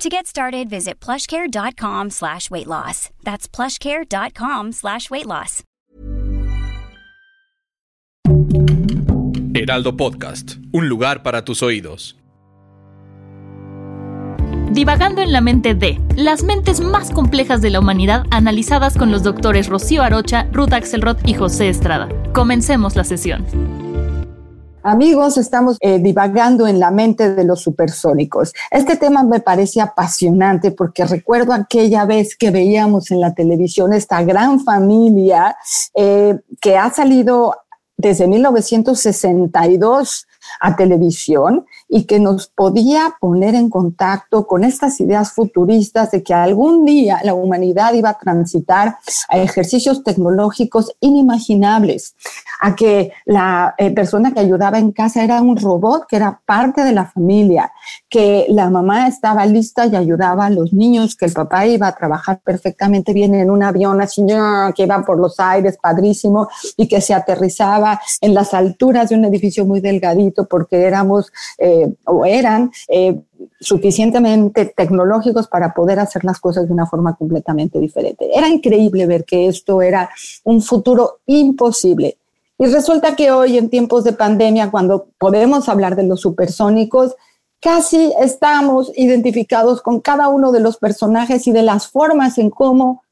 To get started, visit plushcare.com slash weight loss. That's plushcare.com slash weight loss. Heraldo Podcast, un lugar para tus oídos. Divagando en la mente de las mentes más complejas de la humanidad analizadas con los doctores Rocío Arocha, Ruth Axelrod y José Estrada. Comencemos la sesión. Amigos, estamos eh, divagando en la mente de los supersónicos. Este tema me parece apasionante porque recuerdo aquella vez que veíamos en la televisión esta gran familia eh, que ha salido desde 1962 a televisión y que nos podía poner en contacto con estas ideas futuristas de que algún día la humanidad iba a transitar a ejercicios tecnológicos inimaginables, a que la eh, persona que ayudaba en casa era un robot que era parte de la familia, que la mamá estaba lista y ayudaba a los niños, que el papá iba a trabajar perfectamente bien en un avión así que iba por los aires, padrísimo, y que se aterrizaba en las alturas de un edificio muy delgadito porque éramos... Eh, o eran eh, suficientemente tecnológicos para poder hacer las cosas de una forma completamente diferente. Era increíble ver que esto era un futuro imposible. Y resulta que hoy, en tiempos de pandemia, cuando podemos hablar de los supersónicos, casi estamos identificados con cada uno de los personajes y de las formas en cómo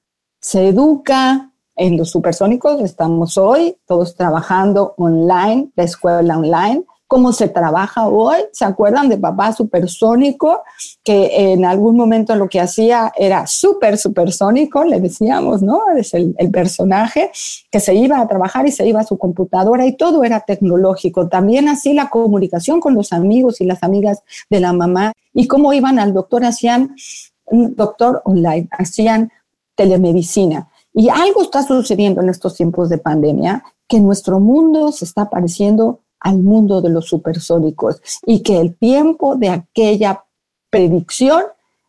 se educa en los supersónicos. Estamos hoy todos trabajando online, la escuela online, cómo se trabaja hoy. ¿Se acuerdan de papá supersónico? Que en algún momento lo que hacía era súper supersónico, le decíamos, ¿no? Es el, el, personaje que se iba a trabajar y se iba a su computadora y todo era tecnológico. También así la comunicación con los amigos y las amigas de la mamá y cómo iban al doctor, hacían un doctor online, hacían telemedicina. Y algo está sucediendo en estos tiempos de pandemia, que nuestro mundo se está pareciendo al mundo de los supersónicos y que el tiempo de aquella predicción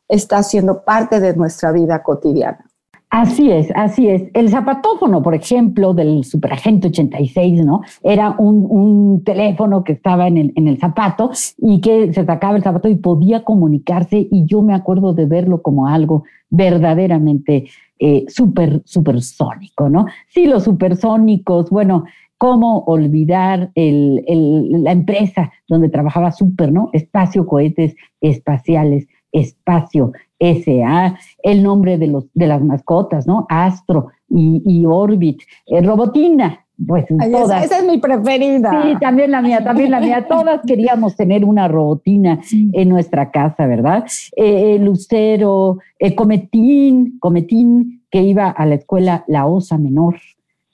está siendo parte de nuestra vida cotidiana. Así es, así es. El zapatófono, por ejemplo, del Superagente 86, ¿no? Era un, teléfono que estaba en el, zapato y que se sacaba el zapato y podía comunicarse y yo me acuerdo de verlo como algo verdaderamente eh, súper, supersónico, ¿no? Sí, los supersónicos, bueno, cómo olvidar la empresa donde trabajaba Super, ¿no? Espacio Cohetes Espaciales, Espacio SA, el nombre de, los, de las mascotas, ¿no? Astro y, Orbit, eh, Robotina, pues todas. Esa, es mi preferida. Sí, también la mía, también la mía. Todas queríamos tener una robotina en nuestra casa, ¿verdad? Eh, Lucero, eh, Cometín, Cometín, que iba a la escuela La Osa Menor,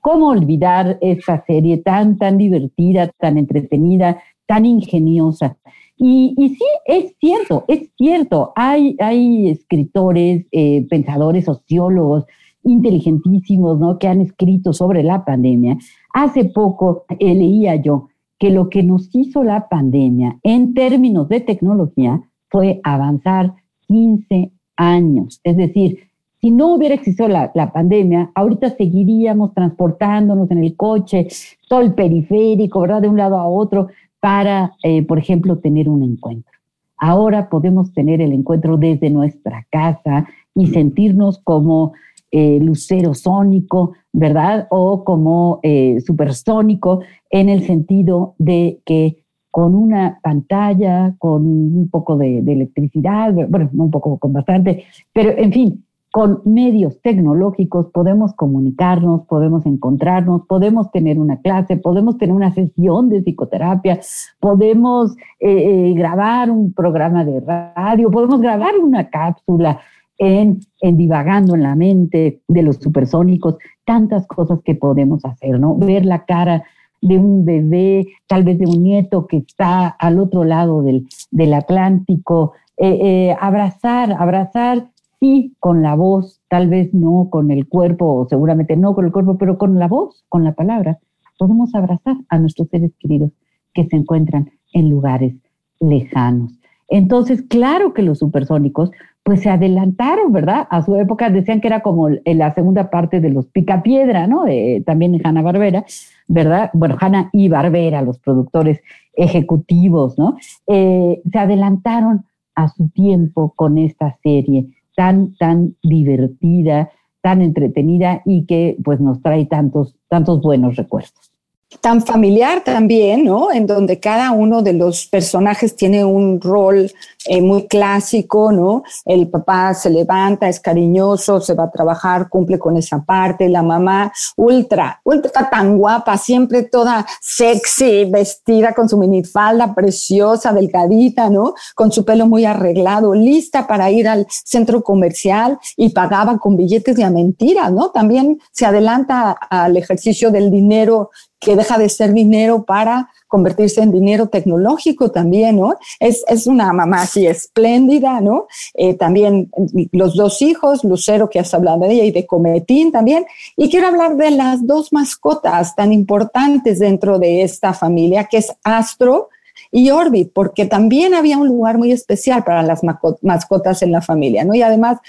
¿Cómo olvidar esta serie tan, tan divertida, tan entretenida, tan ingeniosa? Y, sí, es cierto, es cierto. Hay, hay escritores, eh, pensadores, sociólogos inteligentísimos, ¿no? Que han escrito sobre la pandemia. Hace poco eh, leía yo que lo que nos hizo la pandemia en términos de tecnología fue avanzar 15 años. Es decir, si no hubiera existido la, pandemia, ahorita seguiríamos transportándonos en el coche, todo el periférico, ¿verdad? De un lado a otro, para, eh, por ejemplo, tener un encuentro. Ahora podemos tener el encuentro desde nuestra casa y sentirnos como eh, lucero sónico, ¿verdad? O como eh, supersónico, en el sentido de que con una pantalla, con un poco de, de electricidad, bueno, un poco, con bastante, pero en fin, con medios tecnológicos podemos comunicarnos, podemos encontrarnos, podemos tener una clase, podemos tener una sesión de psicoterapia, podemos eh, eh, grabar un programa de radio, podemos grabar una cápsula en, divagando en la mente de los supersónicos, tantas cosas que podemos hacer, ¿no? Ver la cara de un bebé, tal vez de un nieto que está al otro lado del, del Atlántico, eh, abrazar, abrazar sí con la voz, tal vez no con el cuerpo, seguramente no con el cuerpo, pero con la voz, con la palabra, podemos abrazar a nuestros seres queridos que se encuentran en lugares lejanos. Entonces, claro que los supersónicos, pues se adelantaron, ¿verdad? A su época decían que era como la segunda parte de los Picapiedra, ¿no? también en Hanna Barbera, ¿verdad? Bueno, Hanna y Barbera, los productores ejecutivos, ¿no? Eh, se adelantaron a su tiempo con esta serie tan, tan divertida, tan entretenida y que pues nos trae tantos, tantos buenos recuerdos tan familiar también, ¿no? En donde cada uno de los personajes tiene un rol eh, muy clásico, ¿no? El papá se levanta, es cariñoso, se va a trabajar, cumple con esa parte, la mamá ultra, ultra tan guapa, siempre toda sexy, vestida con su minifalda preciosa, delgadita, ¿no? Con su pelo muy arreglado, lista para ir al centro comercial y pagaba con billetes de a mentiras, ¿no? También se adelanta al ejercicio del dinero que deja de ser dinero para convertirse en dinero tecnológico también, ¿no? Es, es una mamá así espléndida, ¿no? Eh, también los dos hijos, Lucero, que has hablado de ella, y de Cometín también. Y quiero hablar de las dos mascotas tan importantes dentro de esta familia, que es Astro y Orbit, porque también había un lugar muy especial para las mascotas en la familia, ¿no? Y además,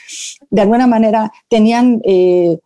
de alguna manera, tenían... Eh,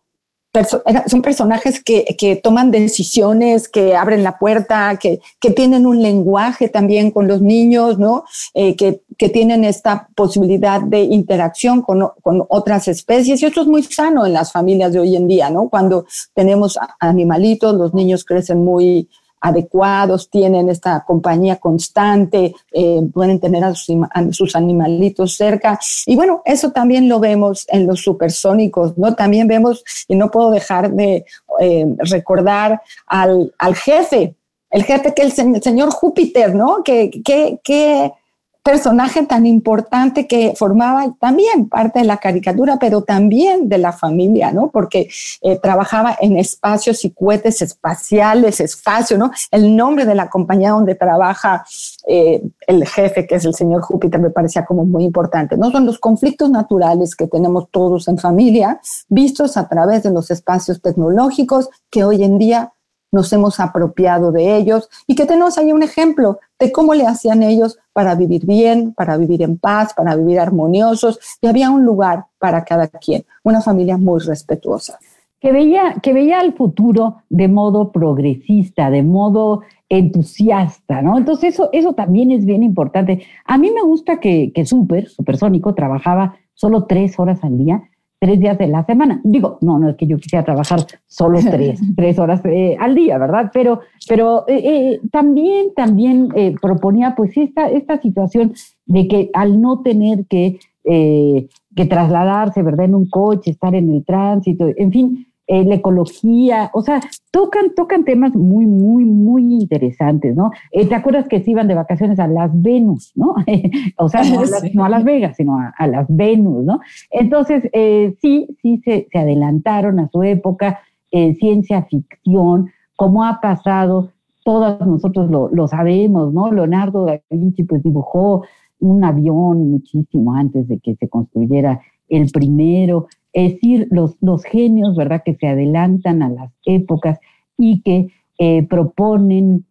son personajes que, que, toman decisiones, que abren la puerta, que, que, tienen un lenguaje también con los niños, ¿no? Eh, que, que, tienen esta posibilidad de interacción con, con, otras especies. Y esto es muy sano en las familias de hoy en día, ¿no? Cuando tenemos animalitos, los niños crecen muy, adecuados, tienen esta compañía constante, eh, pueden tener a sus, animalitos cerca. Y bueno, eso también lo vemos en los supersónicos, ¿no? También vemos, y no puedo dejar de eh, recordar al, al, jefe, el jefe que es el señor Júpiter, ¿no? Que, que, que personaje tan importante que formaba también parte de la caricatura, pero también de la familia, ¿no? Porque eh, trabajaba en espacios y cohetes espaciales, espacio, ¿no? El nombre de la compañía donde trabaja eh, el jefe, que es el señor Júpiter, me parecía como muy importante, ¿no? Son los conflictos naturales que tenemos todos en familia, vistos a través de los espacios tecnológicos que hoy en día nos hemos apropiado de ellos y que tenemos ahí un ejemplo de cómo le hacían ellos para vivir bien, para vivir en paz, para vivir armoniosos y había un lugar para cada quien, una familia muy respetuosa. Que veía, que veía el futuro de modo progresista, de modo entusiasta, ¿no? Entonces eso, eso también es bien importante. A mí me gusta que, que Super, Supersónico, trabajaba solo tres horas al día tres días de la semana. Digo, no, no es que yo quisiera trabajar solo tres, tres horas eh, al día, ¿verdad? Pero, pero eh, eh, también, también proponía pues esta, esta situación de que al no tener que, que trasladarse, ¿verdad? En un coche, estar en el tránsito, en fin, eh, la ecología, o sea, tocan, tocan temas muy, muy, muy interesantes, ¿no? Eh, ¿Te acuerdas que se iban de vacaciones a las Venus, ¿no? o sea, no a, las, Vegas, sino a, las Venus, ¿no? Entonces, eh, sí, sí se, se, adelantaron a su época, ciencia ficción, como ha pasado, todos nosotros lo, lo sabemos, ¿no? Leonardo da Vinci pues dibujó un avión muchísimo antes de que se construyera el primero, es decir, los, los genios, ¿verdad?, que se adelantan a las épocas y que eh, proponen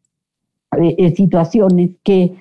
eh, eh, situaciones que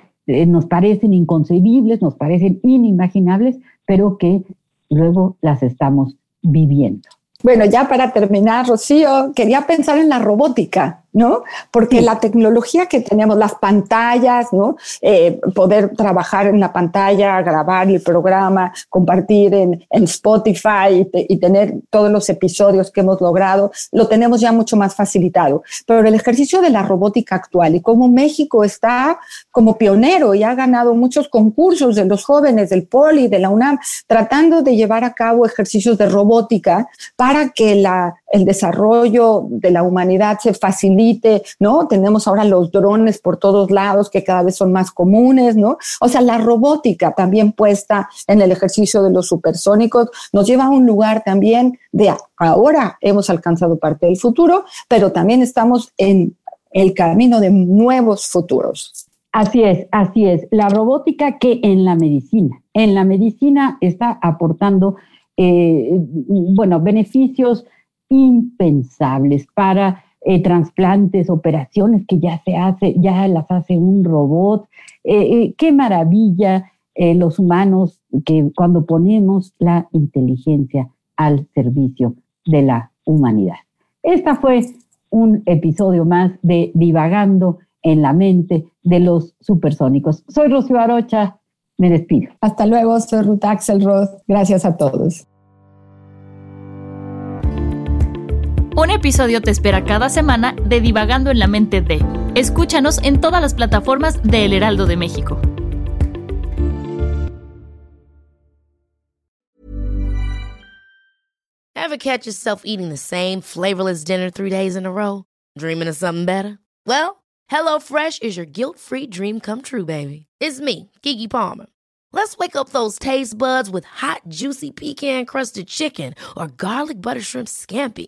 nos parecen inconcebibles, nos parecen inimaginables, pero que luego las estamos viviendo. Bueno, ya para terminar, Rocío, quería pensar en la robótica. ¿No? Porque la tecnología que tenemos, las pantallas, ¿no? Eh, poder trabajar en la pantalla, grabar el programa, compartir en, Spotify y, tener todos los episodios que hemos logrado, lo tenemos ya mucho más facilitado. Pero el ejercicio de la robótica actual y cómo México está como pionero y ha ganado muchos concursos de los jóvenes del Poli, de la UNAM, tratando de llevar a cabo ejercicios de robótica para que la, el desarrollo de la humanidad se facilite ¿no? Tenemos ahora los drones por todos lados que cada vez son más comunes, ¿no? O sea, la robótica también puesta en el ejercicio de los supersónicos nos lleva a un lugar también de ahora hemos alcanzado parte del futuro, pero también estamos en el camino de nuevos futuros. Así es, así es. La robótica que en la medicina, en la medicina está aportando eh, bueno, beneficios impensables para eh, trasplantes, operaciones que ya se hace, ya las hace un robot. qué maravilla los humanos que cuando ponemos la inteligencia al servicio de la humanidad. Esta fue un episodio más de Divagando en la mente de los supersónicos. Soy Rocío Arocha, me despido. Hasta luego, soy Ruth Axelrod. Gracias a todos. Un episodio te espera cada semana de Divagando en la mente de. Escúchanos en todas las plataformas de El Heraldo de México. Ever catch yourself eating the same flavorless dinner three days in a row? Dreaming of something better? Well, HelloFresh is your guilt-free dream come true, baby. It's me, Kiki Palmer. Let's wake up those taste buds with hot, juicy pecan-crusted chicken or garlic butter shrimp scampi.